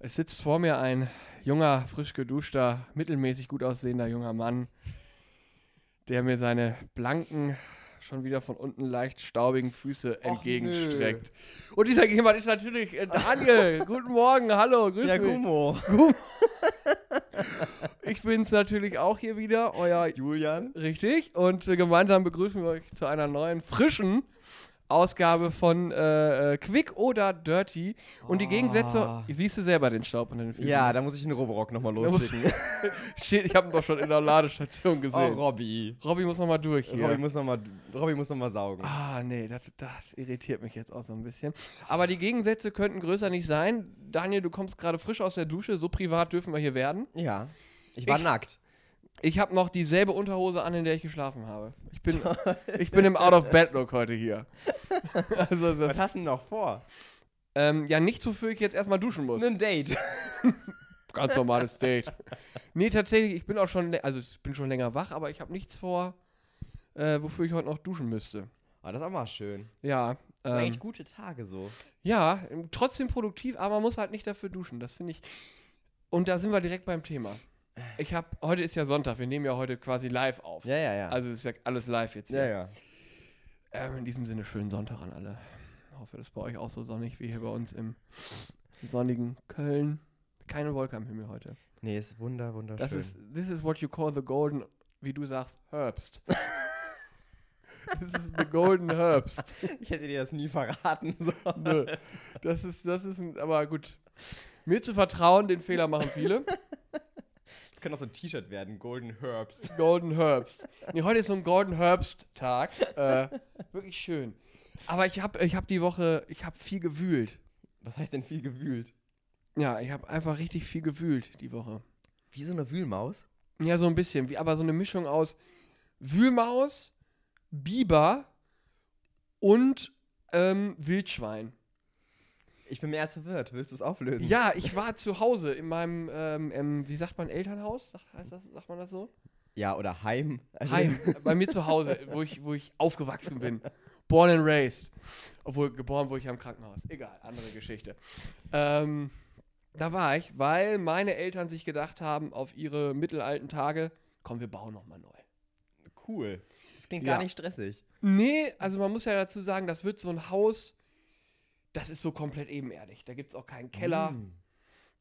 Es sitzt vor mir ein junger, frisch geduschter, mittelmäßig gut aussehender junger Mann, der mir seine blanken, schon wieder von unten leicht staubigen Füße entgegenstreckt. Und dieser jemand ist natürlich äh, Daniel. Guten Morgen, hallo, grüß Ja, mich. Gummo. Ich bin's natürlich auch hier wieder, euer Julian. Richtig. Und äh, gemeinsam begrüßen wir euch zu einer neuen, frischen Ausgabe von äh, äh, Quick oder Dirty. Und die Gegensätze, siehst du selber den Staub unter den Füßen. Ja, da muss ich einen Roborock nochmal losschicken. Steht, ich habe ihn doch schon in der Ladestation Oh, gesehen. Robby. Robby muss noch mal durch hier. Robby muss nochmal noch mal saugen. Ah, nee, das, das irritiert mich jetzt auch so ein bisschen. Aber die Gegensätze könnten größer nicht sein. Daniel, du kommst gerade frisch aus der Dusche. So privat dürfen wir hier werden. Ja. Ich war Ich- nackt. Ich habe noch dieselbe Unterhose an, in der ich geschlafen habe. Ich bin, ich bin im Out-of-Bed-Look heute hier. Also Was das, hast du denn noch vor? ähm, ja, nichts, wofür ich jetzt erstmal duschen muss. Ein Date. Ganz normales Date. Nee, tatsächlich, ich bin auch schon, also ich bin schon länger wach, aber ich habe nichts vor, äh, wofür ich heute noch duschen müsste. Ah, das ist auch mal schön. Ja. Das sind Ähm, eigentlich gute Tage so. ja, trotzdem produktiv, aber man muss halt nicht dafür duschen. Das finde ich. Und da sind wir direkt beim Thema. Ich habe, heute ist ja Sonntag, wir nehmen ja heute quasi live auf. Ja, ja, ja. Also ist ja alles live jetzt ja, hier. ja. Ähm, in diesem Sinne schönen Sonntag an alle. Ich hoffe, das ist bei euch auch so sonnig wie hier bei uns im sonnigen Köln. Keine Wolke am Himmel heute. Nee, ist wunder, wunderschön. Das ist, this is what you call the golden, wie du sagst, Herbst. this is the golden Herbst. ich hätte dir das nie verraten. So. Nö. Das ist, das ist, ein, aber gut. Mir zu vertrauen, den Fehler machen viele. Das könnte auch so ein T-Shirt werden. Golden Herbst. Golden Herbst. Nee, heute ist so ein Golden Herbst-Tag. Äh, wirklich schön. Aber ich habe ich hab die Woche, ich habe viel gewühlt. Was heißt denn viel gewühlt? Ja, ich habe einfach richtig viel gewühlt die Woche. Wie so eine Wühlmaus? Ja, so ein bisschen. Wie, aber so eine Mischung aus Wühlmaus, Biber und ähm, Wildschwein. Ich bin mehr als verwirrt. Willst du es auflösen? Ja, ich war zu Hause in meinem, ähm, ähm, wie sagt man, Elternhaus? Sagt, heißt das, sagt man das so? Ja, oder Heim. Also- Heim, bei mir zu Hause, wo ich, wo ich aufgewachsen bin. Born and raised. Obwohl, geboren wurde ich ja im Krankenhaus. Egal, andere Geschichte. Ähm, da war ich, weil meine Eltern sich gedacht haben, auf ihre mittelalten Tage, komm, wir bauen nochmal neu. Cool. Das klingt Ja. gar nicht stressig. Nee, also man muss ja dazu sagen, das wird so ein Haus, das ist so komplett ebenerdig. Da gibt es auch keinen Keller, Mm.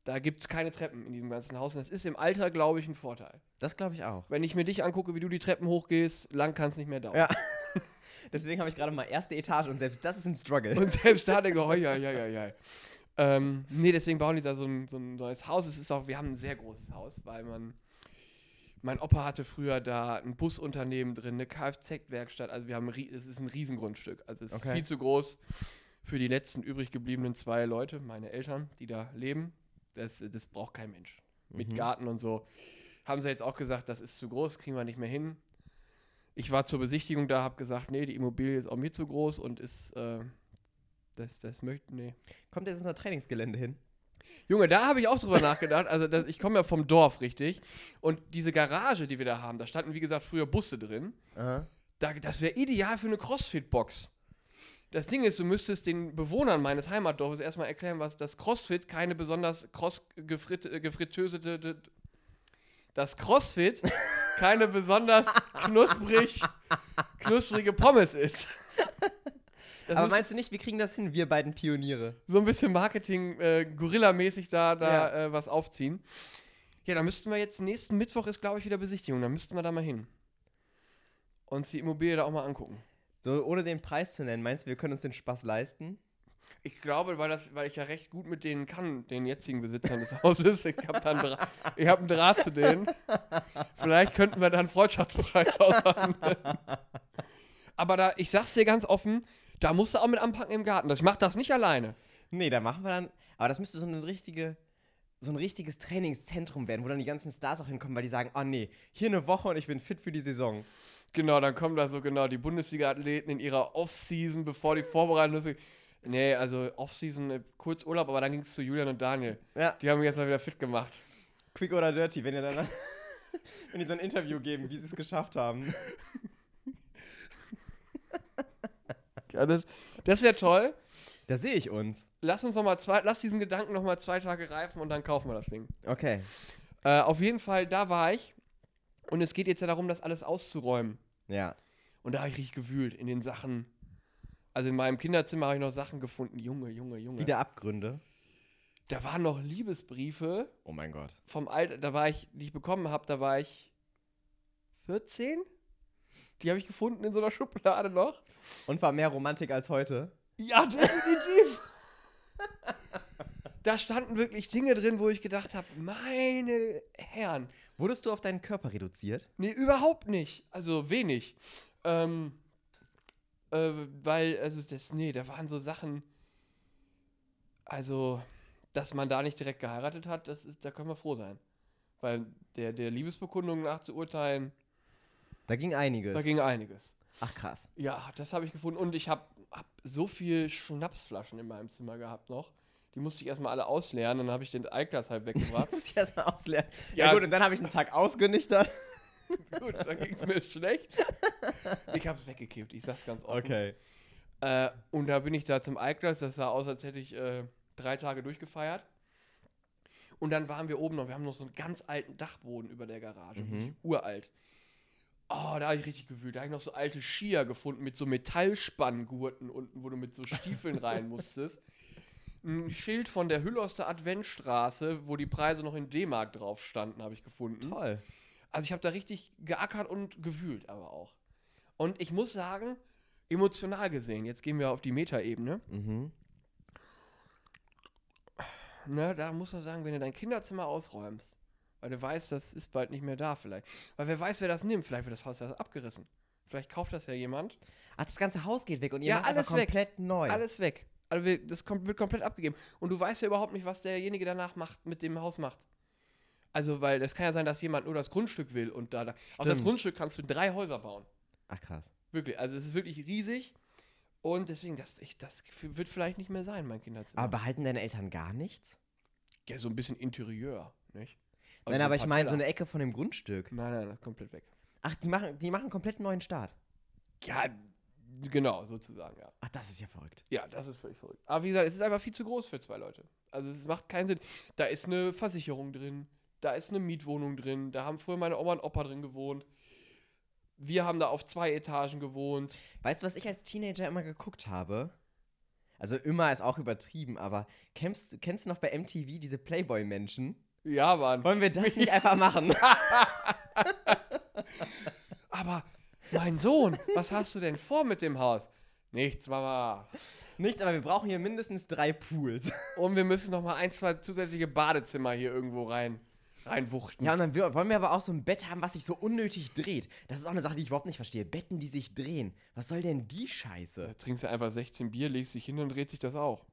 da gibt es keine Treppen in diesem ganzen Haus. Und das ist im Alter, glaube ich, ein Vorteil. Das glaube ich auch. Wenn ich mir dich angucke, wie du die Treppen hochgehst, lang kann es nicht mehr dauern. Ja. Deswegen habe ich gerade mal erste Etage und selbst das ist ein Struggle. Und selbst da denke ich, oh, ja, ja, ja, ja. Ähm, nee, deswegen bauen die da so ein, so ein neues Haus. Es ist auch, wir haben ein sehr großes Haus, weil man, mein Opa hatte früher da ein Busunternehmen drin, eine Kfz-Werkstatt. Also wir haben, es ist ein Riesengrundstück. Also es Okay. ist viel zu groß für die letzten übrig gebliebenen zwei Leute, meine Eltern, die da leben. Das, das braucht kein Mensch. Mit Mhm. Garten und so. Haben sie jetzt auch gesagt, das ist zu groß, kriegen wir nicht mehr hin. Ich war zur Besichtigung da, habe gesagt, nee, die Immobilie ist auch mir zu groß und ist, äh, das, das möchte, nee. Kommt jetzt unser Trainingsgelände hin? Junge, da habe ich auch drüber nachgedacht. Also, das, ich komme ja vom Dorf, richtig? Und diese Garage, die wir da haben, da standen, wie gesagt, früher Busse drin. Aha. Da, das wäre ideal für eine Crossfit-Box. Das Ding ist, du müsstest den Bewohnern meines Heimatdorfes erstmal erklären, was das Crossfit keine besonders cross gefrit, äh, d- Das Crossfit keine besonders knusprig, knusprige Pommes ist. Das Aber meinst du nicht, wir kriegen das hin, wir beiden Pioniere? so ein bisschen Marketing, äh, da, da Ja. äh, was aufziehen. Ja, da müssten wir jetzt, nächsten Mittwoch ist, glaube ich, wieder Besichtigung. Da müssten wir da mal hin. Uns die Immobilie da auch mal angucken. So, ohne den Preis zu nennen, meinst du, wir können uns den Spaß leisten? Ich glaube, weil, das, weil ich ja recht gut mit denen kann, den jetzigen Besitzern des Hauses. Ich habe da einen Draht, ich hab einen Draht zu denen. Vielleicht könnten wir da einen Freundschaftspreis aushandeln. Aber da, ich sag's dir ganz offen, da musst du auch mit anpacken im Garten. Ich mach das nicht alleine. Nee, da machen wir dann. Aber das müsste so eine richtige. So ein richtiges Trainingszentrum werden, wo dann die ganzen Stars auch hinkommen, weil die sagen, oh nee, hier eine Woche und ich bin fit für die Saison. Genau, dann kommen da so genau die Bundesliga-Athleten in ihrer Off-Season, bevor die Vorbereitung ist. Nee, also Off-Season, äh, kurz Urlaub, aber dann ging es zu Julian und Daniel. Ja, Die haben mich jetzt mal wieder fit gemacht. quick oder dirty, wenn ihr dann. wenn die so ein Interview geben, wie sie es geschafft haben. Ja, das das wäre toll. Da sehe ich uns. Lass uns noch mal zwei, lass diesen Gedanken noch mal zwei Tage reifen und dann kaufen wir das Ding. Okay. Äh, auf jeden Fall, da war ich. Und es geht jetzt ja darum, das alles auszuräumen. Ja. Und da habe ich richtig gewühlt in den Sachen. Also in meinem Kinderzimmer habe ich noch Sachen gefunden. Junge, Junge, Junge. Wieder Abgründe. Da waren noch Liebesbriefe Oh mein Gott. vom Alter, da war ich, die ich bekommen habe, da war ich 14. Die habe ich gefunden in so einer Schublade noch. Und war mehr Romantik als heute. Ja, definitiv. da standen wirklich Dinge drin, wo ich gedacht habe, meine Herren. Wurdest du auf deinen Körper reduziert? Nee, überhaupt nicht. Also wenig. Ähm, äh, weil, also das, nee, da waren so Sachen, also, dass man da nicht direkt geheiratet hat, das ist, da können wir froh sein. Weil der, der Liebesbekundung nach zu urteilen, Da ging einiges. da ging einiges. Ach krass. Ja, das habe ich gefunden. Und ich habe hab so viel Schnapsflaschen in meinem Zimmer gehabt noch. Die musste ich erstmal alle ausleeren. Dann habe ich den Altglas halt weggebracht. Muss ich erstmal ausleeren. Ja, Ja. gut, und dann habe ich einen Tag ausgenüchtert. Gut, dann ging es mir schlecht. Ich habe es weggekippt. Ich sag's ganz offen. Äh, und da bin ich da zum Altglas. Das sah aus, als hätte ich äh, drei Tage durchgefeiert. Und dann waren wir oben noch. Wir haben noch so einen ganz alten Dachboden über der Garage. Mhm. Uralt. Oh, da habe ich richtig gewühlt. Da habe ich noch so alte Skier gefunden mit so Metallspanngurten unten, wo du mit so Stiefeln rein musstest. Ein Schild von der Hülloster Adventstraße, wo die Preise noch in D-Mark drauf standen, habe ich gefunden. Toll. Also ich habe da richtig geackert und gewühlt aber auch. Und ich muss sagen, emotional gesehen, jetzt gehen wir auf die Metaebene, Mhm. ne, da muss man sagen, wenn du dein Kinderzimmer ausräumst, weil du weißt, das ist bald nicht mehr da vielleicht. Weil wer weiß, wer das nimmt, vielleicht wird das Haus ja abgerissen. Vielleicht kauft das ja jemand. Ach, das ganze Haus geht weg und ihr Ja, macht alles einfach weg. komplett neu. Alles weg. Also das wird komplett abgegeben. Und du weißt ja überhaupt nicht, was derjenige danach macht, mit dem Haus macht. Also, weil es kann ja sein, dass jemand nur das Grundstück will und da, da auf das. Grundstück kannst du drei Häuser bauen. Ach krass. Wirklich, also es ist wirklich riesig. Und deswegen, das, ich, das wird vielleicht nicht mehr sein, mein Kinderzimmer. Aber behalten deine Eltern gar nichts? ja, so ein bisschen Interieur, nicht? Also nein, so aber ich meine so eine Ecke von dem Grundstück. Nein, nein, das ist komplett weg. Ach, die machen, die machen einen komplett neuen Start. Ja, genau, sozusagen, ja. Ach, das ist ja verrückt. Ja, das ist völlig verrückt. Aber wie gesagt, es ist einfach viel zu groß für zwei Leute. Also es macht keinen Sinn. Da ist eine Versicherung drin, da ist eine Mietwohnung drin, da haben früher meine Oma und Opa drin gewohnt. Wir haben da auf zwei Etagen gewohnt. Weißt du, was ich als Teenager immer geguckt habe? Also immer ist auch übertrieben, aber kennst, kennst du noch bei MTV diese Playboy-Menschen? Ja, Mann. Wollen wir das nicht einfach machen? Aber mein Sohn, was hast du denn vor mit dem Haus? Nichts, Mama. Nichts, aber wir brauchen hier mindestens drei Pools. Und wir müssen noch mal ein, zwei zusätzliche Badezimmer hier irgendwo rein, reinwuchten. Ja, und dann wollen wir aber auch so ein Bett haben, was sich so unnötig dreht. Das ist auch eine Sache, die ich überhaupt nicht verstehe. Betten, die sich drehen. Was soll denn die Scheiße? Da trinkst du einfach 16 Bier, legst dich hin und dreht sich das auch.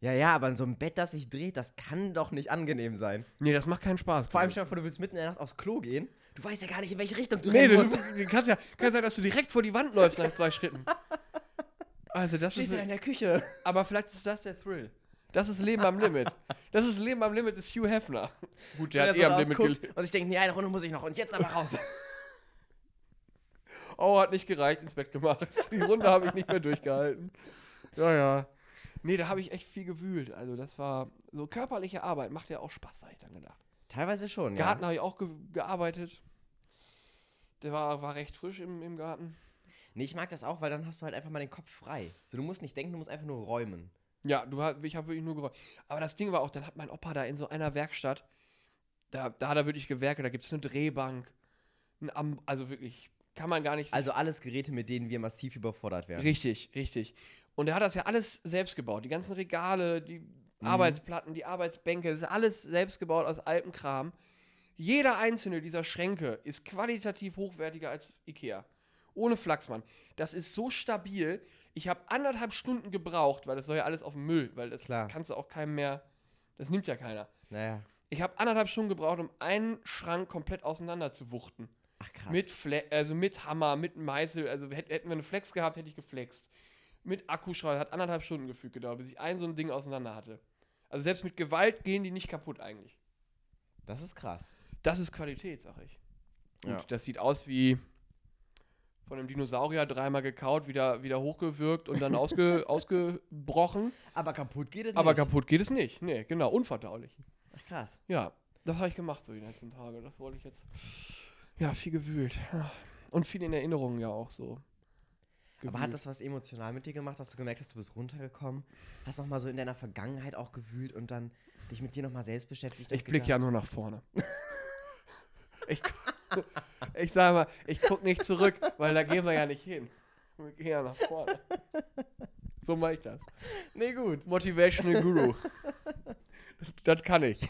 Ja, ja, aber so ein Bett, das sich dreht, das kann doch nicht angenehm sein. Nee, das macht keinen Spaß. Vor allem stell dir vor, du willst mitten in der Nacht aufs Klo gehen. Du weißt ja gar nicht, in welche Richtung du ich. nee, rennen du, musst. du kannst ja kann sein, dass du direkt vor die Wand läufst nach zwei Schritten. Also das Stehst ist, in der Küche? aber vielleicht ist das der Thrill. Das ist Leben am Limit. Das ist Leben am Limit des Hugh Hefner. Gut, der Wenn hat eh am Limit gelebt. und sich denkt, nee, eine Runde muss ich noch und jetzt aber raus. Oh, hat nicht gereicht, ins Bett gemacht. Die Runde habe ich nicht mehr durchgehalten. Ja, ja. Nee, da habe ich echt viel gewühlt. Also das war so körperliche Arbeit. Macht ja auch Spaß, habe ich dann gedacht. Teilweise schon, Garten ja. habe ich auch ge gearbeitet. Der war, war recht frisch im, im Garten. Nee, ich mag das auch, weil dann hast du halt einfach mal den Kopf frei. So, du musst nicht denken, du musst einfach nur räumen. Ja, du, ich habe wirklich nur geräumt. Aber das Ding war auch, dann hat mein Opa da in so einer Werkstatt, da, da hat er wirklich gewerkelt, da gibt es eine Drehbank, ein Am also wirklich, kann man gar nicht Also alles Geräte, mit denen wir massiv überfordert werden. Richtig, richtig. Und er hat das ja alles selbst gebaut. Die ganzen Regale, die Mhm. Arbeitsplatten, die Arbeitsbänke, das ist alles selbst gebaut aus altem Kram. Jeder einzelne dieser Schränke ist qualitativ hochwertiger als Ikea. Ohne Flachsmann. Das ist so stabil. Ich habe anderthalb Stunden gebraucht, weil das soll ja alles auf den Müll, weil das Klar. kannst du auch keinem mehr. Das nimmt ja keiner. Naja. Ich habe anderthalb Stunden gebraucht, um einen Schrank komplett auseinander zu wuchten. Ach krass. Mit, Fle also mit Hammer, mit Meißel. Also hätt, hätten wir eine Flex gehabt, hätte ich geflext. Mit Akkuschrauber. Hat anderthalb Stunden gefügt gedauert, bis ich ein so ein Ding auseinander hatte. Also selbst mit Gewalt gehen die nicht kaputt eigentlich. Das ist krass. Das ist Qualität, sag ich. Und Ja. das sieht aus wie von einem Dinosaurier dreimal gekaut, wieder, wieder hochgewürgt und dann ausge, ausgebrochen. Aber kaputt geht es Aber nicht. kaputt geht es nicht. Nee, genau, unverdaulich. Ach, krass. Ja, das habe ich gemacht so die letzten Tage. Das wollte ich jetzt. Ja, viel gewühlt. Und viel in Erinnerungen ja auch so. Aber hat das was emotional mit dir gemacht? Hast du gemerkt, dass du bist runtergekommen? Hast noch mal so in deiner Vergangenheit auch gewühlt und dann dich mit dir noch mal selbst beschäftigt? Ich blicke ja nur nach vorne. ich, ich sage mal, ich gucke nicht zurück, weil da gehen wir ja nicht hin. Wir gehen ja nach vorne. So mache ich das. Nee, gut. Motivational Guru. Das kann ich.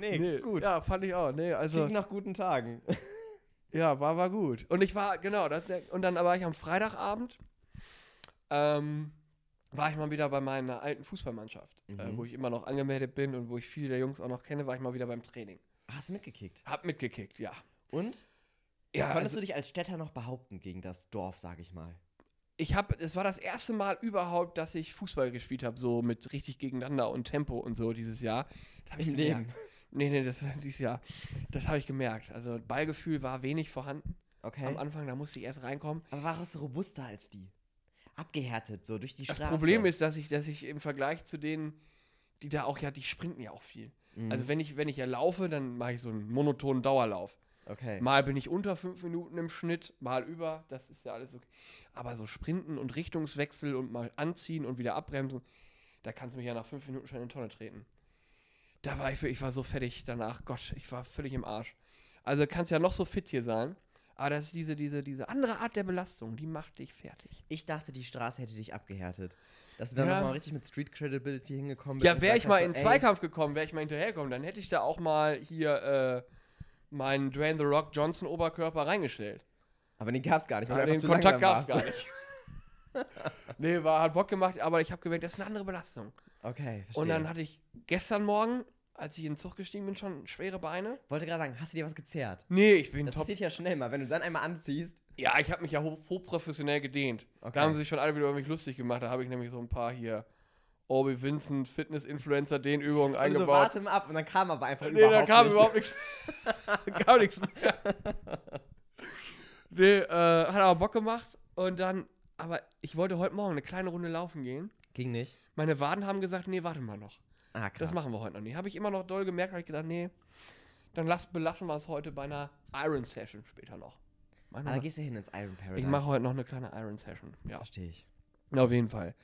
Nee, Nee, gut. Ja, fand ich auch. Nee, also, Klingt nach guten Tagen. Ja, war, war gut. Und ich war, genau, das, und dann war ich am Freitagabend, ähm, war ich mal wieder bei meiner alten Fußballmannschaft, äh, Mhm. wo ich immer noch angemeldet bin und wo ich viele der Jungs auch noch kenne, war ich mal wieder beim Training. Hast du mitgekickt? Hab mitgekickt, ja. Und? Ja, Konntest also, du dich als Städter noch behaupten gegen das Dorf, sag ich mal? ich habe, es war das erste Mal überhaupt, dass ich Fußball gespielt habe, so mit richtig gegeneinander und Tempo und so dieses Jahr. Hab ich Im. Leben. Nee, nee, das dieses Jahr. Das habe ich gemerkt. Also Ballgefühl war wenig vorhanden. Okay. Am Anfang, da musste ich erst reinkommen. Aber warst du robuster als die? Abgehärtet, so durch die Das Straße. Problem ist, dass ich, dass ich im Vergleich zu denen, die da auch, ja, die sprinten ja auch viel. Mhm. Also wenn ich, wenn ich ja laufe, dann mache ich so einen monotonen Dauerlauf. okay. Mal bin ich unter fünf Minuten im Schnitt, mal über, das ist ja alles okay. Aber so Sprinten und Richtungswechsel und mal anziehen und wieder abbremsen, da kannst du mich ja nach fünf Minuten schon in die Tonne treten. Da war ich, ich war so fertig danach, Gott, ich war völlig im Arsch. Also kannst ja noch so fit hier sein, aber das ist diese, diese, diese andere Art der Belastung, die macht dich fertig. Ich dachte, die Straße hätte dich abgehärtet. Dass du dann Ja. noch mal richtig mit Street Credibility hingekommen bist. Ja, wäre ich mal in Zweikampf gekommen, wäre ich mal hinterhergekommen, dann hätte ich da auch mal hier äh, meinen Dwayne The Rock Johnson Oberkörper reingestellt. Aber den gab's gar nicht, weil du den Kontakt langsam gab es gar nicht. nee, war, hat Bock gemacht, aber ich habe gemerkt, das ist eine andere Belastung. Okay, verstehe. Und dann hatte ich gestern Morgen, als ich in den Zug gestiegen bin, schon schwere Beine. Wollte gerade sagen, hast du dir was gezerrt? Nee, ich bin Das top. passiert ja schnell mal, wenn du dann einmal anziehst. Ja, ich habe mich ja hoch, hochprofessionell gedehnt. Okay. Da haben sie sich schon alle wieder über mich lustig gemacht. Da habe ich nämlich so ein paar hier Obi Vincent Fitness-Influencer Dehnübungen Und so, eingebaut. warte mal ab. Und dann kam aber einfach Nee, überhaupt da kam nichts. überhaupt nichts. Gar nichts mehr. Nee, äh, hat aber Bock gemacht. Und dann, aber ich wollte heute Morgen eine kleine Runde laufen gehen. Ging nicht. Meine Waden haben gesagt, nee, warte mal noch. Ah, krass. Das machen wir heute noch nicht. Habe ich immer noch doll gemerkt, habe ich gedacht, nee, dann lass, belassen wir es heute bei einer Iron Session später noch. Mach Ah, da gehst du hin ins Iron Paradise. ich mache heute noch eine kleine Iron Session. Ja, Verstehe ich. auf jeden Fall.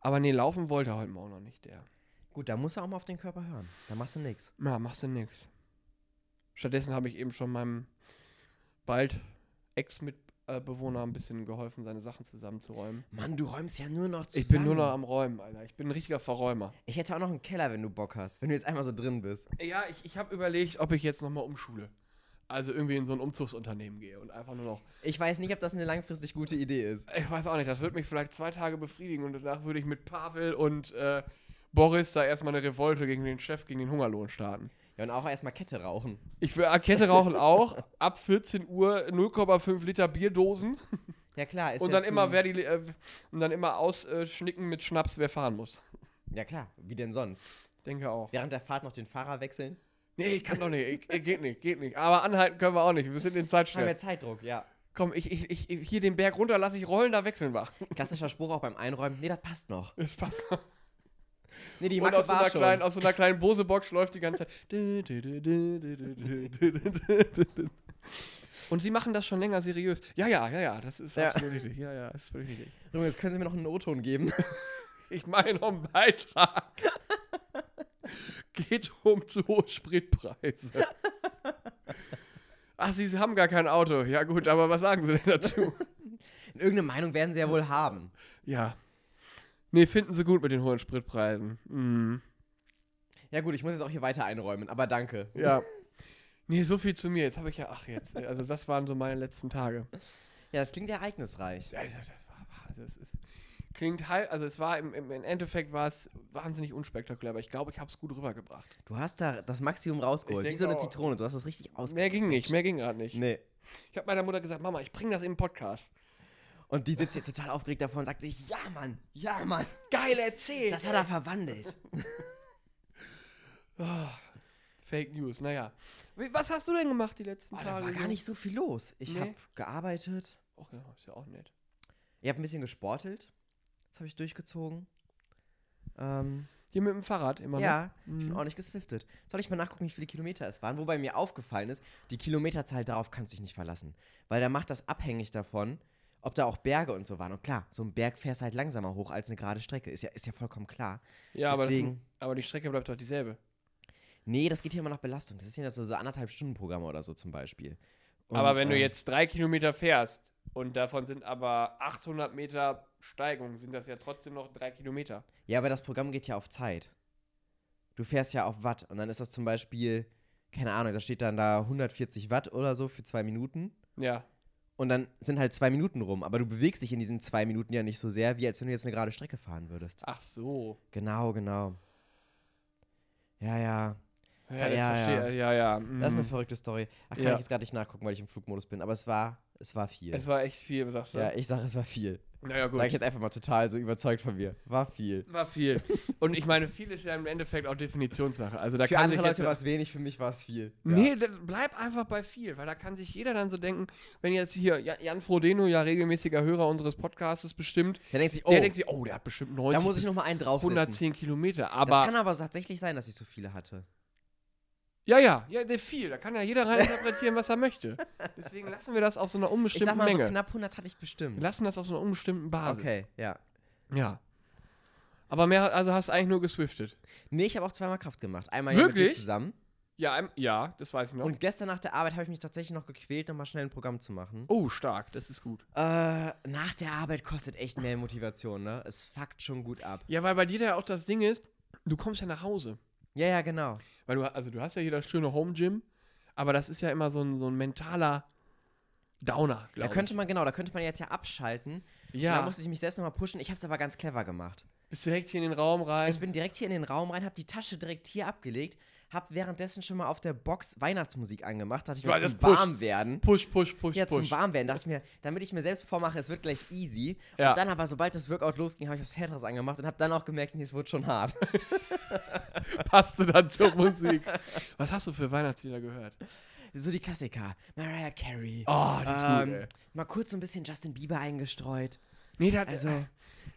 Aber nee, laufen wollte er heute Morgen noch nicht, der. Gut, da musst du auch mal auf den Körper hören. Da machst du nichts. Na, machst du nix. Stattdessen habe ich eben schon meinem bald Ex-Mitbewohner ein bisschen geholfen, seine Sachen zusammenzuräumen. Mann, du räumst ja nur noch zusammen. Ich bin nur noch am Räumen, Alter. Ich bin ein richtiger Verräumer. Ich hätte auch noch einen Keller, wenn du Bock hast. Wenn du jetzt einmal so drin bist. Ja, ich, ich habe überlegt, ob ich jetzt nochmal umschule. Also irgendwie in so ein Umzugsunternehmen gehe und einfach nur noch. Ich weiß nicht, ob das eine langfristig gute Idee ist. Ich weiß auch nicht, das würde mich vielleicht zwei Tage befriedigen und danach würde ich mit Pavel und äh, Boris da erstmal eine Revolte gegen den Chef, gegen den Hungerlohn starten. Ja, und auch erstmal Kette rauchen. Ich will Kette rauchen auch. Ab 14 Uhr 0,5 Liter Bierdosen. Ja, klar. Ist und ja dann immer wer die äh, und dann immer ausschnicken mit Schnaps, wer fahren muss. Ja, klar. Wie denn sonst? Denke auch. Während der Fahrt noch den Fahrer wechseln? Nee, ich kann doch nicht. Ich, geht nicht, geht nicht. Aber anhalten können wir auch nicht. Wir sind in Haben wir Zeitstress. Zeitdruck, ja. Komm, ich, ich, ich, hier den Berg runter lasse ich rollen, da wechseln wir. Klassischer Spruch auch beim Einräumen. Nee, das passt noch. Das passt. Nee, die Und Macke aus so, war einer schon. kleinen, aus so einer kleinen Bose-Box läuft die ganze Zeit. Und sie machen das schon länger seriös. Ja, ja, ja, ja, das ist Ja. absolut richtig. Ja, ja, ist völlig richtig. Junge, jetzt können Sie mir noch einen O-Ton geben. Ich meine noch einen Beitrag. Geht um zu hohe Spritpreise. Ach, Sie haben gar kein Auto. Ja gut, aber was sagen Sie denn dazu? Irgendeine Meinung werden Sie ja wohl haben. ja. Nee, finden Sie gut mit den hohen Spritpreisen. Mhm. Ja gut, ich muss jetzt auch hier weiter einräumen, aber danke. Ja. Nee, so viel zu mir. Jetzt habe ich ja, ach jetzt, also das waren so meine letzten Tage. Ja, das klingt ereignisreich. Ja, das, das war, also es ist, klingt halb, also es war im, im, im Endeffekt war es wahnsinnig unspektakulär, aber ich glaube, ich habe es gut rübergebracht. Du hast da das Maximum rausgeholt. Wie so eine auch. Zitrone. Du hast das richtig ausge... Mehr ging nicht, mehr ging gerade nicht. Nee. Ich habe meiner Mutter gesagt, Mama, ich bringe das in den Podcast. Und die sitzt jetzt total aufgeregt davon und sagt sich, ja Mann, ja Mann, Geil erzählt. das hat er verwandelt. Fake News, naja. Was hast du denn gemacht die letzten Boah, Tage? da war gar nicht so viel los. Ich Nee. habe gearbeitet, Ach ja, ist ja auch nett. Ich habe ein bisschen gesportelt. Das habe ich durchgezogen. Ähm, Hier mit dem Fahrrad immer noch. ja, ich bin Mhm. ordentlich geswiftet. Soll ich mal nachgucken, wie viele Kilometer es waren? Wobei mir aufgefallen ist, die Kilometerzahl darauf kannst du dich nicht verlassen. Weil der macht das abhängig davon, ob da auch Berge und so waren. Und klar, so ein Berg fährst du halt langsamer hoch als eine gerade Strecke. Ist ja, ist ja vollkommen klar. Ja, aber, das, Deswegen- aber die Strecke bleibt doch dieselbe. Nee, das geht hier immer nach Belastung. Das ist ja so, so anderthalb Stunden Programme oder so zum Beispiel. aber Und, wenn du äh, jetzt drei Kilometer fährst und davon sind aber 800 Meter Steigung, sind das ja trotzdem noch drei Kilometer. Ja, aber das Programm geht ja auf Zeit. Du fährst ja auf Watt und dann ist das zum Beispiel, keine Ahnung, da steht dann da 140 Watt oder so für zwei Minuten. Ja. Und dann sind halt zwei Minuten rum. Aber du bewegst dich in diesen zwei Minuten ja nicht so sehr, wie als wenn du jetzt eine gerade Strecke fahren würdest. Ach so. Genau, genau. Ja, ja. Ja, Ja, das ja, ja, ja. Das ist eine mhm. verrückte Story. Ach, kann Ja. ich jetzt gerade nicht nachgucken, weil ich im Flugmodus bin. Aber es war, es war viel. Es war echt viel, sagst du? ja, ich sage, es war viel. Naja, gut. Sag ich jetzt einfach mal total so überzeugt von mir. War viel. War viel. Und ich meine, viel ist ja im Endeffekt auch Definitionssache. Also da Für kann andere sich jetzt, Leute war es wenig, für mich war es viel. Nee, das bleib einfach bei viel, weil da kann sich jeder dann so denken, wenn jetzt hier Ja- Jan Frodeno, ja regelmäßiger Hörer unseres Podcasts bestimmt, Der denkt sich, oh, der denkt sich, oh, der hat bestimmt 90 da muss ich bis noch mal einen draufsetzen. 110 Kilometer. das Aber kann aber tatsächlich sein, dass ich so viele hatte. Ja, ja, ja, der viel. Da kann ja jeder rein interpretieren, was er möchte. Deswegen lassen wir das auf so einer Ich sag unbestimmten mal, Menge. so knapp 100 hatte ich bestimmt. wir lassen das auf so einer unbestimmten Basis. Okay, ja. Ja. Aber mehr, also hast du eigentlich nur geswiftet. Nee, ich habe auch zweimal Kraft gemacht. Einmal ja mit dir Wirklich? zusammen. Ja, ähm, ja, das weiß ich noch. Und gestern nach der Arbeit habe ich mich tatsächlich noch gequält, nochmal schnell ein Programm zu machen. oh, stark, das ist gut. Äh, nach der Arbeit kostet echt mehr Motivation, ne? Es fuckt schon gut ab. Ja, weil bei dir ja auch das Ding ist, du kommst ja nach Hause. Ja, ja, genau. Weil du, also du hast ja hier das schöne Home Gym, aber das ist ja immer so ein, so ein mentaler Downer, Da glaube könnte man, genau, da könnte man jetzt ja abschalten. ich. Da Ja, musste ich mich selbst nochmal pushen. Ich habe es aber ganz clever gemacht. bist direkt hier in den Raum rein. Ich bin direkt hier in den Raum rein, habe die Tasche direkt hier abgelegt, habe währenddessen schon mal auf der Box Weihnachtsmusik angemacht, dachte ich, das zum pusht. warm werden. push, push, push, Ja, push. zum Warmwerden dachte ich mir, damit ich mir selbst vormache, es wird gleich easy. Ja. Und dann aber, sobald das Workout losging, habe ich was Härteres angemacht und habe dann auch gemerkt, nee, es wird schon hart. Passte dann zur Musik. Was hast du für Weihnachtslieder gehört? so die Klassiker. Mariah Carey. Oh, die ist Ähm, gut, ey. Mal kurz so ein bisschen Justin Bieber eingestreut. Nee, hat, Also,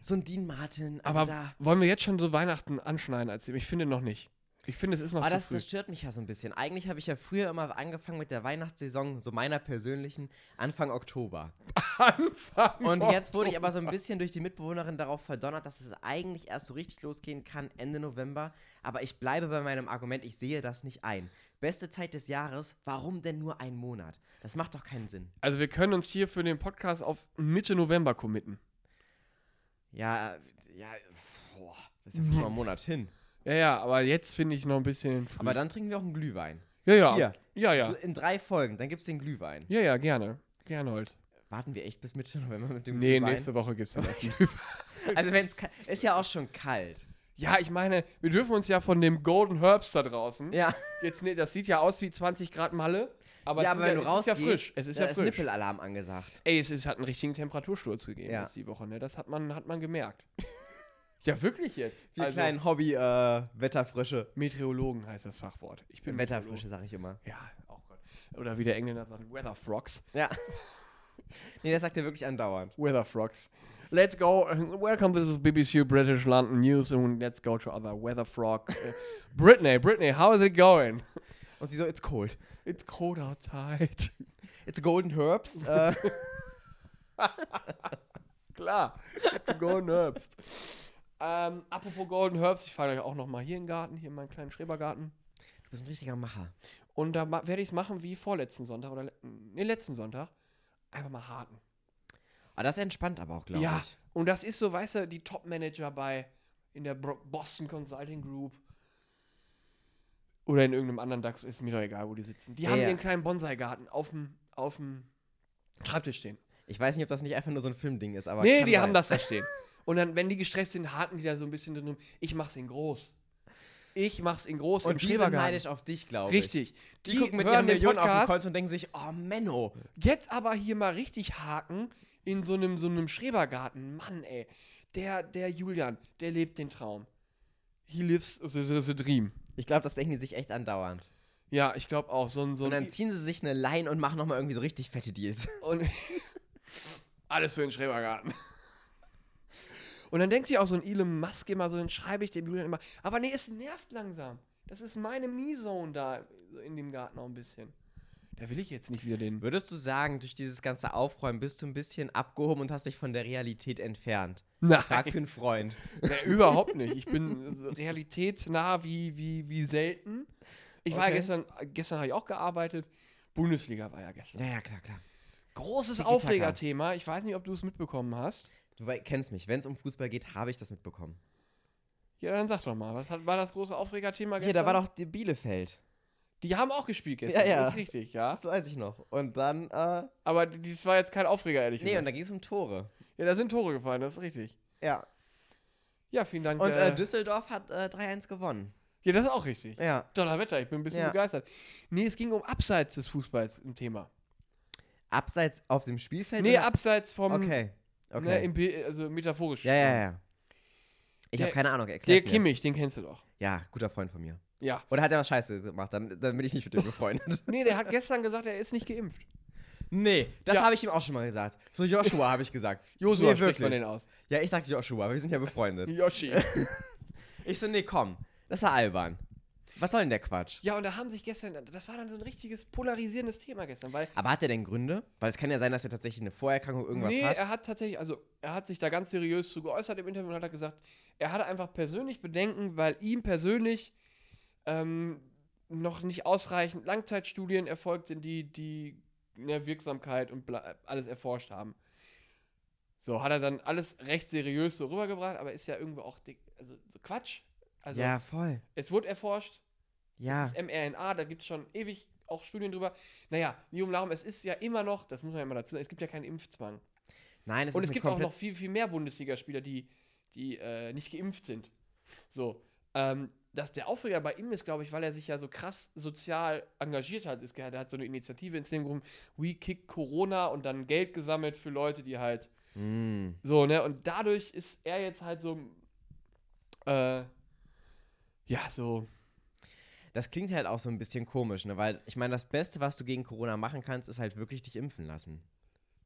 so ein Dean Martin. Also aber da. wollen wir jetzt schon so Weihnachten anschneiden als Ich finde noch nicht. Ich finde, es ist noch Aber zu das, früh. das stört mich ja so ein bisschen. Eigentlich habe ich ja früher immer angefangen mit der Weihnachtssaison, so meiner persönlichen, Anfang Oktober. Anfang Und jetzt wurde ich Oktober. aber so ein bisschen durch die Mitbewohnerin darauf verdonnert, dass es eigentlich erst so richtig losgehen kann Ende November. Aber ich bleibe bei meinem Argument, ich sehe das nicht ein. Beste Zeit des Jahres, warum denn nur ein Monat? Das macht doch keinen Sinn. Also wir können uns hier für den Podcast auf Mitte November committen. Ja, ja, boah, das ist ja schon mal ein Monat hin. Ja, ja, aber jetzt finde ich noch ein bisschen früh. Aber dann trinken wir auch einen glühwein. ja, ja. Hier. Ja, ja. In drei Folgen, dann gibt es den Glühwein. Ja, ja, gerne. Gerne halt. Warten wir echt bis Mitte November mit dem Nee, Glühwein? nächste Woche gibt es dann erst. Also wenn es ist ja auch schon kalt. Ja, ich meine, wir dürfen uns ja von dem Golden Herbst da draußen. Ja, Jetzt, ne, das sieht ja aus wie 20 Grad Malle. Aber, ja aber wenn du es rausgehst, ist ja frisch. Es ist ja ist frisch. Nippelalarm angesagt. Ey, es, ist, hat einen richtigen Temperatursturz gegeben Ja. die Woche, ne? Das hat man, hat man gemerkt. Ja, wirklich jetzt. Wir Also, kleinen Hobby-Wetterfrische. Meteorologen heißt das Fachwort. Ich bin Wetterfrische, sag ich immer. Ja, auch Gott. Oder wie der Engländer sagt, Weather Frogs. Ja. nee, das sagt er wirklich andauernd. Weather Frogs. Let's go. Welcome, this is BBC British London News and let's go to other Weather Frog. Uh, Brittany, Brittany, how is it going? Und sie so, it's cold. It's cold outside. It's golden herbst. äh, Klar, it's Golden Herbst. Ähm, apropos Golden Herbst, ich fahre euch auch noch mal hier in den Garten, hier in meinen kleinen Schrebergarten. du bist ein richtiger Macher. Und da ma- werde ich es machen wie vorletzten Sonntag oder le nee, letzten Sonntag. Einfach mal haken. Aber das entspannt aber auch, glaube Ja, ich. und das ist so, weißt du, die Top-Manager bei in der Boston Consulting Group oder in irgendeinem anderen DAX, ist mir doch egal, wo die sitzen. Die Ja, haben ja. ihren kleinen Bonsai-Garten auf dem auf dem Schreibtisch stehen. Ich weiß nicht, ob das nicht einfach nur so ein Filmding ist, aber. nee, die sein. haben das da stehen. Und dann, wenn die gestresst sind, haken die da so ein bisschen drin rum. Ich mach's in groß. Ich mach's in groß im Und die sind neidisch auf dich, glaube ich. Richtig. Die, gucken mit hören ihren den Millionen auf den Podcast. Konto und denken sich, oh, Menno. Jetzt aber hier mal richtig haken in so einem, so einem Schrebergarten. Mann, ey. Der, der Julian, der lebt den Traum. He lives the, the, dream. Ich glaube, das denken die sich echt andauernd. Ja, ich glaube auch. So ein, so Und dann ziehen sie sich eine Line und machen nochmal irgendwie so richtig fette Deals. und, Alles für den Schrebergarten. Und dann denkt sich auch so ein Elon Musk immer so, dann schreibe ich dem Julian immer, aber nee, es nervt langsam. Das ist meine Me-Zone da in dem Garten auch ein bisschen. Da will ich jetzt nicht wieder den. Würdest du sagen, durch dieses ganze Aufräumen bist du ein bisschen abgehoben und hast dich von der Realität entfernt? Nein, Frag für einen Freund. nee, überhaupt nicht. Ich bin so realitätsnah wie, wie, wie selten. Ich war ja Okay. gestern, gestern habe ich auch gearbeitet. Bundesliga war ja gestern. Ja, ja, klar, klar. Großes. Aufregerthema. Ich weiß nicht, ob du es mitbekommen hast. Du kennst mich. Wenn es um Fußball geht, habe ich das mitbekommen. Ja, dann sag doch mal, was hat, war das große Aufregerthema gestern? da war doch die Bielefeld. Die haben auch gespielt gestern, Ja, ja. das ist richtig, ja. Das weiß ich noch. Und dann, äh. Aber das war jetzt kein Aufreger, ehrlich Nee, und gesagt. da ging es um Tore. Ja, da sind Tore gefallen, das ist richtig. Ja. Ja, vielen Dank. Und äh, äh, Düsseldorf hat äh, 3-1 gewonnen. ja, das ist auch richtig. Ja. Toller Wetter, ich bin ein bisschen Ja. begeistert. Nee, es ging um abseits des Fußballs im Thema. Abseits auf dem Spielfeld? Nee, oder? abseits vom. Okay. Ne, Okay. Bi- also metaphorisch. ja, ja, ja. Ich habe keine Ahnung, Der. Kimmich, den kennst du doch. Ja, guter Freund von mir. Ja. Oder hat er was Scheiße gemacht? Dann, dann bin ich nicht mit dem befreundet. Nee, der hat gestern gesagt, er ist nicht geimpft. nee, das Ja. habe ich ihm auch schon mal gesagt. So Joshua habe ich gesagt. Josua Nee, spricht man den aus. Ja, ich sag Joshua, wir sind ja befreundet. Yoshi. Ich so, nee, komm. Das ist ja albern. Was soll denn der Quatsch? ja, und da haben sich gestern, das war dann so ein richtiges polarisierendes Thema gestern, weil Aber hat er denn Gründe? Weil es kann ja sein, dass er tatsächlich eine Vorerkrankung irgendwas nee, hat. er hat tatsächlich, also er hat sich da ganz seriös zu geäußert im Interview und hat gesagt, er hatte einfach persönlich Bedenken, weil ihm persönlich ähm, noch nicht ausreichend Langzeitstudien erfolgt sind, die die ne, Wirksamkeit und alles erforscht haben. So, hat er dann alles recht seriös so rübergebracht, aber ist ja irgendwo auch dick, also so Quatsch. Also ja, voll. es wurde erforscht, Ja. das ist mRNA, da gibt es schon ewig auch Studien drüber. Naja, nie um Larum, es ist ja immer noch, das muss man ja mal dazu sagen, es gibt ja keinen Impfzwang. Nein, es Und ist es gibt auch noch viel, viel mehr Bundesligaspieler, die, die äh, nicht geimpft sind. So. Ähm, dass der Aufreger bei ihm ist, glaube ich, weil er sich ja so krass sozial engagiert hat. Es, er hat so eine Initiative ins Leben gerufen, We Kick Corona und dann Geld gesammelt für Leute, die halt Mm. so, ne? Und dadurch ist er jetzt halt so, äh, ja, so, Das klingt halt auch so ein bisschen komisch, ne? Weil ich meine, das Beste, was du gegen Corona machen kannst, ist halt wirklich dich impfen lassen.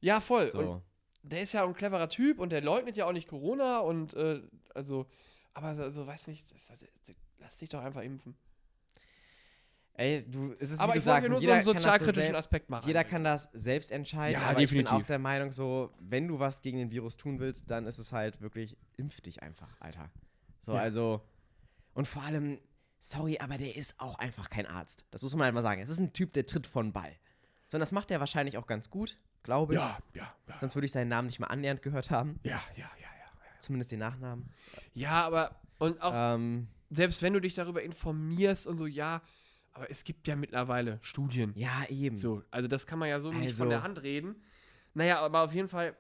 ja, voll. Und So. der ist ja ein cleverer Typ und der leugnet ja auch nicht Corona und, äh, also, aber so, so weiß nicht, lass dich doch einfach impfen. Ey, du, es ist aber wie ich du sagst, nur so jeder einen kann das so sozialkritischen selbst- Aspekt machen. Jeder kann das selbst entscheiden, Ja, aber ich bin definitiv. auch der Meinung, so, wenn du was gegen den Virus tun willst, dann ist es halt wirklich, impf dich einfach, Alter. So, Ja. also, und vor allem, sorry, aber der ist auch einfach kein Arzt. Das muss man halt mal sagen. Es ist ein Typ, der tritt von Ball. So, und das macht er wahrscheinlich auch ganz gut, glaube ich. Ja, ja, ja. Sonst würde ich seinen Namen nicht mal annähernd gehört haben. Ja, ja, ja, ja. Zumindest den Nachnamen. Ja, aber, und auch, Ähm, selbst wenn du dich darüber informierst und so, ja, aber es gibt ja mittlerweile Studien. ja, eben. So, also das kann man ja so nicht Also- von der Hand reden. Naja, aber auf jeden Fall,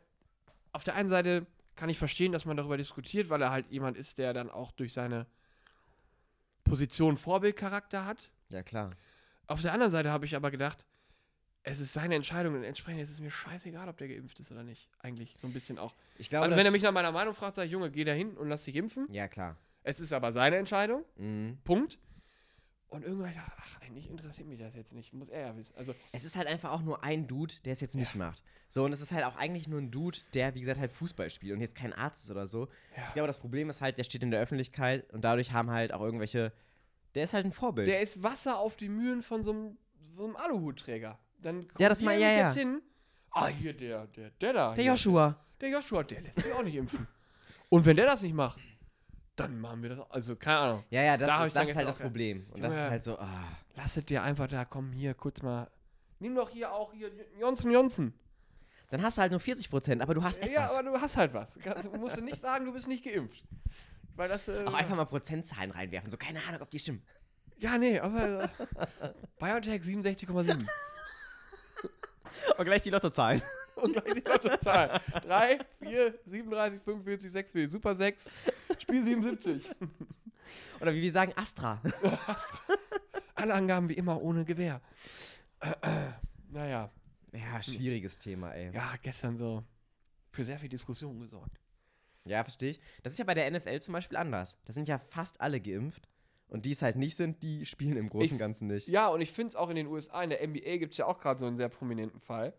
auf der einen Seite kann ich verstehen, dass man darüber diskutiert, weil er halt jemand ist, der dann auch durch seine Position Vorbildcharakter hat. Ja, klar. Auf der anderen Seite habe ich aber gedacht, es ist seine Entscheidung und entsprechend ist es mir scheißegal, ob der geimpft ist oder nicht. Eigentlich so ein bisschen auch. Glaube, also wenn er mich nach meiner Meinung fragt, sage ich, Junge, geh da hin und lass dich impfen. Ja, klar. Es ist aber seine Entscheidung. Mhm. Punkt. Und irgendwann hab ich ach, eigentlich interessiert mich das jetzt nicht. Muss er ja wissen. Also, Es ist halt einfach auch nur ein Dude, der es jetzt nicht macht. So, und es ist halt auch eigentlich nur ein Dude, der, wie gesagt, halt Fußball spielt und jetzt kein Arzt ist oder so. Ja. Ich glaube, das Problem ist halt, der steht in der Öffentlichkeit und dadurch haben halt auch irgendwelche. Der ist halt ein Vorbild. der ist Wasser auf die Mühlen von so einem, so einem Aluhutträger. Dann Ja, das mal- ja, ja. jetzt hin. Ah, hier, der, der, der da. der. Joshua. Der Joshua, der lässt sich auch nicht impfen. Und wenn der das nicht macht, dann machen wir das. Also, keine Ahnung. Ja, ja, das, Da ist, das ist halt das Problem. Und das Junge. ist halt so, ah. Lasset dir einfach da, komm hier, kurz mal. Nimm doch hier auch hier Johnson Johnson. Dann hast du halt nur 40%, aber du hast Ja, etwas. aber du hast halt was. Du musst du nicht sagen, du bist nicht geimpft. Weil das. Äh, auch einfach mal Prozentzahlen reinwerfen. So, keine Ahnung, ob die stimmen. Ja, nee, aber. Äh, BioNTech 67,7. Und gleich die Lottozahlen. Und gleich die Lottozahl. 3, 4, 37, 45, 6, 4. Super 6. Spiel 77. Oder wie wir sagen, Astra. Alle Angaben wie immer ohne Gewehr. naja, ja, schwieriges Thema, ey. ja, gestern so für sehr viel Diskussion gesorgt. Ja, verstehe ich. Das ist ja bei der NFL zum Beispiel anders. Da sind ja fast alle geimpft. Und die es halt nicht sind, die spielen im Großen und Ganzen nicht. Ja, und ich finde es auch in den USA, in der NBA gibt es ja auch gerade so einen sehr prominenten Fall.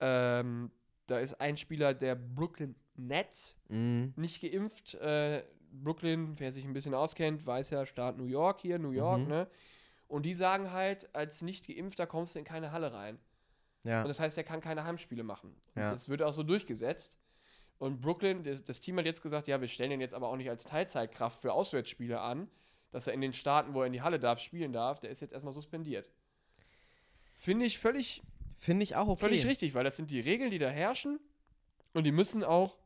Ähm, da ist ein Spieler der Brooklyn Nets Mhm. nicht geimpft. Äh, Brooklyn, wer sich ein bisschen auskennt, weiß ja, Staat New York hier, New York, Mhm. ne? Und die sagen halt, als nicht geimpfter kommst du in keine Halle rein. Ja. Und das heißt, er kann keine Heimspiele machen. Ja. das wird auch so durchgesetzt. Und Brooklyn, das, das Team hat jetzt gesagt, ja, wir stellen ihn jetzt aber auch nicht als Teilzeitkraft für Auswärtsspiele an, dass er in den Staaten, wo er in die Halle darf, spielen darf. Der ist jetzt erstmal suspendiert. Finde ich völlig, Finde ich auch okay. völlig richtig, weil das sind die Regeln, die da herrschen. Und die müssen auch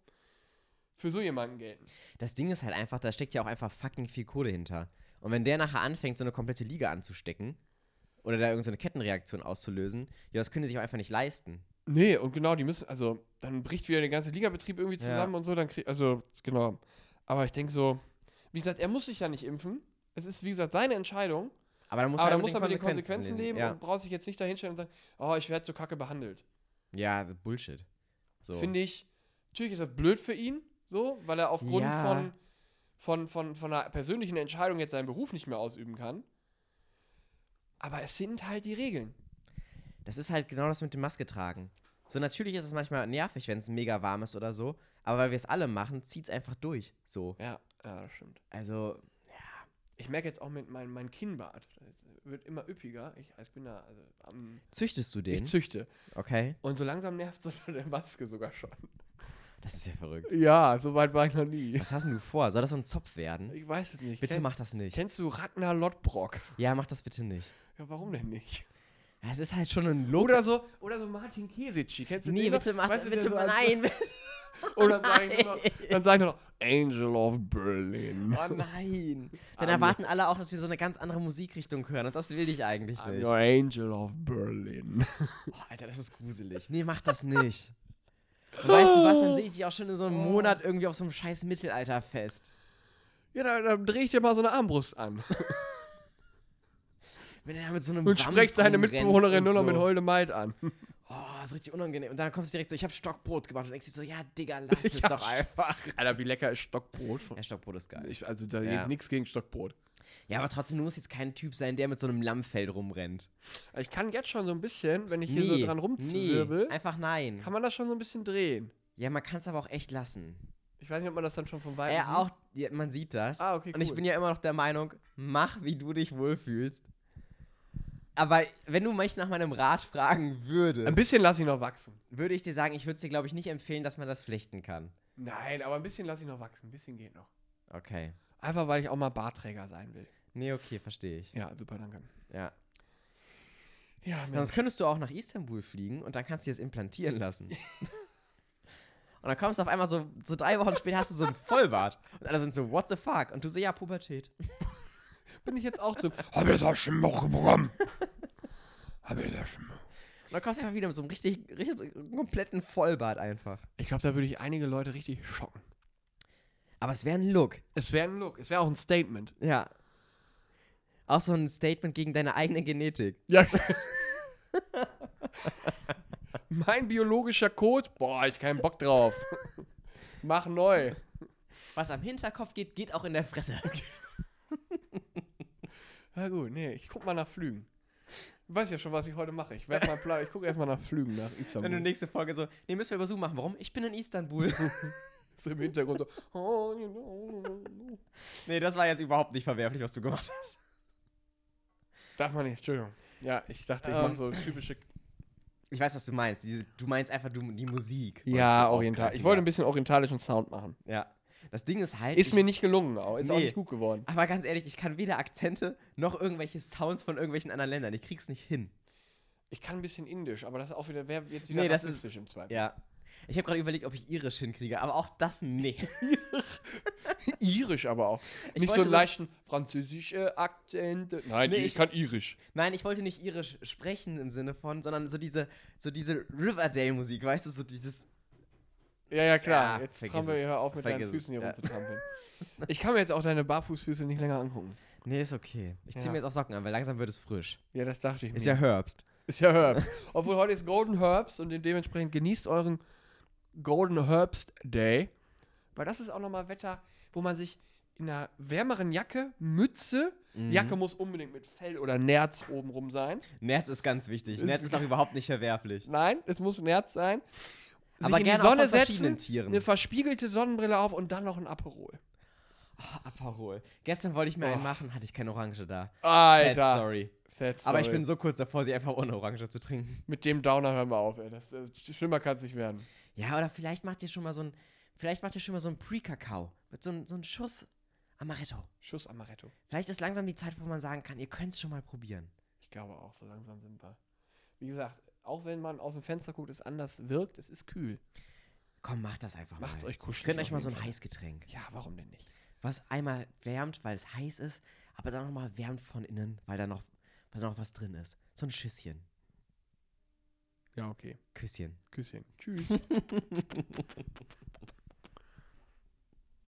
für so jemanden gelten. Das Ding ist halt einfach, da steckt ja auch einfach fucking viel Kohle hinter. Und wenn der nachher anfängt, so eine komplette Liga anzustecken oder da irgendeine Kettenreaktion auszulösen, ja, das können die sich auch einfach nicht leisten. Nee, und genau, die müssen, also, dann bricht wieder der ganze Ligabetrieb irgendwie Ja. zusammen und so, dann krieg, also, genau. Aber ich denke so, wie gesagt, er muss sich ja nicht impfen. Es ist, wie gesagt, seine Entscheidung. Aber dann muss aber er dann muss er mit den Konsequenzen leben Ja, und braucht sich jetzt nicht dahinstellen und sagen, oh, ich werde so kacke behandelt. ja Bullshit. So. Finde ich, natürlich ist das blöd für ihn, so, weil er aufgrund Ja. von, von, von, von einer persönlichen Entscheidung jetzt seinen Beruf nicht mehr ausüben kann. Aber es sind halt die Regeln. Das ist halt genau das mit dem Maske tragen. So, natürlich ist es manchmal nervig, wenn es mega warm ist oder so, aber weil wir es alle machen, zieht es einfach durch. So. Ja, ja, das stimmt. Also, Ich merke jetzt auch mit meinem mein Kinnbart, das wird immer üppiger. Ich, ich bin da also, am. züchtest du Ich den? züchte. Okay. Und so langsam nervt so der Maske sogar schon. Das ist ja verrückt. Ja, so weit war ich noch nie. Was hast denn du vor? Soll das so ein Zopf werden? Ich weiß es nicht. Bitte Kenn, mach das nicht. Kennst du Ragnar Lodbrok? Ja, mach das bitte nicht. Ja, warum denn nicht? Es ist halt schon ein Look. Oder so, oder so Martin Kesitschi. Kennst du Nee, den noch? bitte mach Weißt das bitte mal. Nein. Und dann sage ich, nur noch- dann sag ich nur noch, Angel of Berlin. Oh nein. Dann Arme. erwarten alle auch, dass wir so eine ganz andere Musikrichtung hören und das will ich eigentlich I'm nicht. your Angel of Berlin. Oh, Alter, das ist gruselig. Nee, mach das nicht. Und weißt du was, dann sehe ich dich auch schon in so einem Oh. Monat irgendwie auf so einem scheiß Mittelalterfest. Ja, dann, dann drehe ich dir mal so eine Armbrust an. Wenn er mit so einem Und sprech seine Wams Mitbewohnerin nur noch mit. Holde Maid an. Oh, ist richtig unangenehm. Und dann kommst du direkt so, ich habe Stockbrot gemacht und denkst dir so, ja, Digga, lass es Ja, doch einfach. Alter, wie lecker ist Stockbrot? Ja, Stockbrot ist geil. Ich, also da Ja. jetzt nichts gegen Stockbrot. Ja, aber trotzdem, du musst jetzt kein Typ sein, der mit so einem Lammfell rumrennt. Ich kann jetzt schon so ein bisschen, wenn ich hier so dran rumzwirbel, nee, einfach nein. kann man das schon so ein bisschen drehen. Ja, man kann es aber auch echt lassen. Ich weiß nicht, ob man das dann schon vom Weitem Ja, sieht. auch, ja, man sieht das. Ah, okay, Und ich cool. bin ja immer noch der Meinung, mach, wie du dich wohlfühlst. Aber wenn du mich nach meinem Rat fragen Ein würdest, bisschen lasse ich noch wachsen. würde ich dir sagen, ich würde es dir, glaube ich, nicht empfehlen, dass man das flechten kann. Nein, aber ein bisschen lasse ich noch wachsen. Ein bisschen geht noch. Okay. Einfach, weil ich auch mal Barträger sein will. Nee, okay, verstehe ich. Ja, super, danke. Ja. Ja, Mensch. Sonst könntest du auch nach Istanbul fliegen und dann kannst du dir das implantieren lassen. und dann kommst du auf einmal so, so drei Wochen später hast du so ein Vollbart. Und alle sind so, what the fuck? Und du so, ja, Pubertät. Bin ich jetzt auch drin. Hab ich das schon mal bekommen? Hab ich das schon mal? Und dann kommst du einfach wieder mit so einem richtig, richtig so einem kompletten Vollbart einfach. Ich glaube, da würde ich einige Leute richtig schocken. Aber es wäre ein Look. Es wäre ein Look, es wäre auch ein Statement. Ja. Auch so ein Statement gegen deine eigene Genetik. Ja. mein biologischer Code, boah, ich keinen Bock drauf. Mach neu. Was am Hinterkopf geht, geht auch in der Fresse. Na gut, nee, ich guck mal nach Flügen. Ich weiß ja schon, was ich heute mache. Ich werde mal Plan, ich gucke erstmal nach Flügen nach Wenn du Istanbul. nächste Folge so, nee, müssen wir über Zoom machen. Warum? Ich bin in Istanbul. So im Hintergrund so. oh, you know. nee, das war jetzt überhaupt nicht verwerflich, was du gemacht hast. Darf man nicht, Entschuldigung. Ja, ich dachte, ich Ähm. mache so typische. Ich weiß, was du meinst. Diese, du meinst einfach du, die Musik. Ja, oriental. Ich wollte ein bisschen orientalischen Sound machen. Ja. Das Ding ist halt. Ist ich, mir nicht gelungen, auch. Ist auch Nee. nicht gut geworden. Aber ganz ehrlich, ich kann weder Akzente noch irgendwelche Sounds von irgendwelchen anderen Ländern. Ich krieg's nicht hin. Ich kann ein bisschen Indisch, aber das ist auch wieder, wäre jetzt wieder Nee, das rassistisch im Zweifel. Ja. Ich habe gerade überlegt, ob ich Irisch hinkriege, aber auch das nee. Irisch aber auch. Ich nicht so einen leichten französische Akzente. Nein, Nee, ich, ich- kann Irisch. Nein, ich wollte nicht Irisch sprechen im Sinne von, sondern so diese, so diese Riverdale-Musik, weißt du, so dieses. Ja, ja, klar. Ja, jetzt trampel hör auf mit Vergiss deinen Füßen hier ja. rumzutrampeln. Ich kann mir jetzt auch deine Barfußfüße nicht länger angucken. Nee, ist okay. Ich zieh Ja. mir jetzt auch Socken an, weil langsam wird es frisch. Ja, das dachte ich Ist mir. ja Herbst. Ist ja Herbst. Obwohl heute ist Golden Herbst und dementsprechend genießt euren Golden Herbst Day. Weil das ist auch nochmal Wetter, wo man sich in einer wärmeren Jacke, Mütze, Mhm. Jacke muss unbedingt mit Fell oder Nerz obenrum sein. Nerz ist ganz wichtig. Ist Nerz ist auch überhaupt nicht verwerflich. Nein, es muss Nerz sein. Sich Aber in die Sonne setzen, Tieren. eine verspiegelte Sonnenbrille auf und dann noch ein Aperol. Oh, Aperol. Gestern wollte ich mir Oh. einen machen, hatte ich keine Orange da. Alter. Sad Story. Sad Aber ich Story. bin so kurz davor, sie einfach ohne Orange zu trinken. Mit dem Downer hören wir auf, ey. Das, äh, schlimmer kann es nicht werden. Ja, oder vielleicht macht ihr schon mal so ein, vielleicht macht ihr schon mal so ein Pre-Kakao. Mit so, so einem Schuss Amaretto. Schuss Amaretto. Vielleicht ist langsam die Zeit, wo man sagen kann, ihr könnt es schon mal probieren. Ich glaube auch, so langsam sind wir. Wie gesagt, auch wenn man aus dem Fenster guckt, es anders wirkt, es ist kühl. Komm, macht das einfach Macht's mal. euch kuschelig. Gönnt euch mal so ein. Heißgetränk. Ja, warum denn nicht? Was einmal wärmt, weil es heiß ist, aber dann nochmal wärmt von innen, weil da noch, weil da noch was drin ist. So ein Schüsschen. Ja, okay. Küsschen. Küsschen. Tschüss.